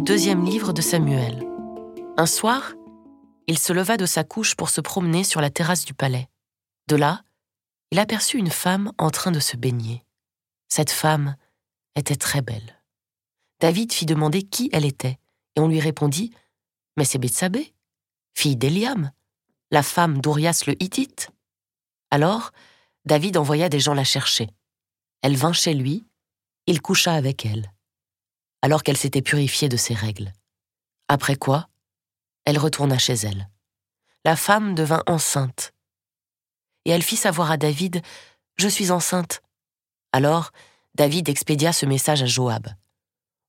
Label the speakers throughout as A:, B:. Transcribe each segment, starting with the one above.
A: deuxième livre de Samuel. Un soir, il se leva de sa couche pour se promener sur la terrasse du palais. De là, il aperçut une femme en train de se baigner. Cette femme était très belle. David fit demander qui elle était, et on lui répondit Mais c'est Bethsabée, fille d'Eliam, la femme d'Urias le Hittite. Alors, David envoya des gens la chercher. Elle vint chez lui, il coucha avec elle alors qu'elle s'était purifiée de ses règles. Après quoi, elle retourna chez elle. La femme devint enceinte. Et elle fit savoir à David Je suis enceinte. Alors, David expédia ce message à Joab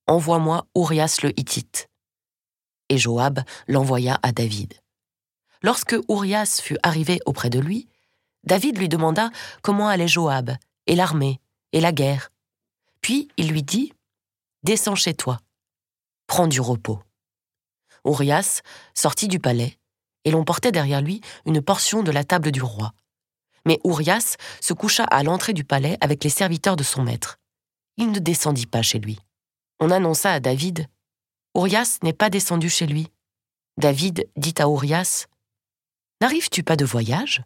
A: Envoie-moi Urias le Hittite. Et Joab l'envoya à David. Lorsque Urias fut arrivé auprès de lui, David lui demanda comment allait Joab, et l'armée, et la guerre. Puis il lui dit Descends chez toi. Prends du repos. Urias sortit du palais, et l'on portait derrière lui une portion de la table du roi. Mais Urias se coucha à l'entrée du palais avec les serviteurs de son maître. Il ne descendit pas chez lui. On annonça à David Urias n'est pas descendu chez lui. David dit à Urias N'arrives-tu pas de voyage?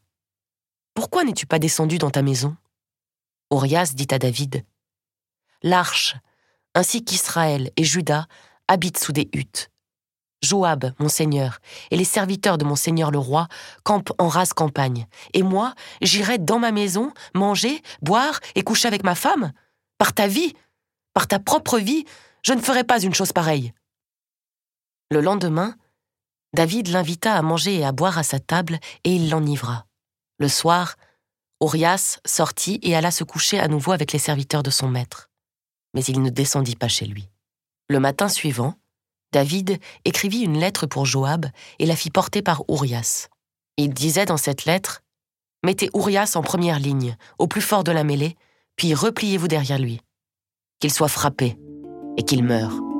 A: Pourquoi n'es-tu pas descendu dans ta maison? Urias dit à David L'arche ainsi qu'Israël et Juda habitent sous des huttes. Joab, mon seigneur, et les serviteurs de mon seigneur le roi campent en rase campagne, et moi, j'irai dans ma maison, manger, boire et coucher avec ma femme? Par ta vie, par ta propre vie, je ne ferai pas une chose pareille. Le lendemain, David l'invita à manger et à boire à sa table, et il l'enivra. Le soir, Urias sortit et alla se coucher à nouveau avec les serviteurs de son maître mais il ne descendit pas chez lui. Le matin suivant, David écrivit une lettre pour Joab et la fit porter par Urias. Il disait dans cette lettre Mettez Urias en première ligne, au plus fort de la mêlée, puis repliez-vous derrière lui. Qu'il soit frappé et qu'il meure.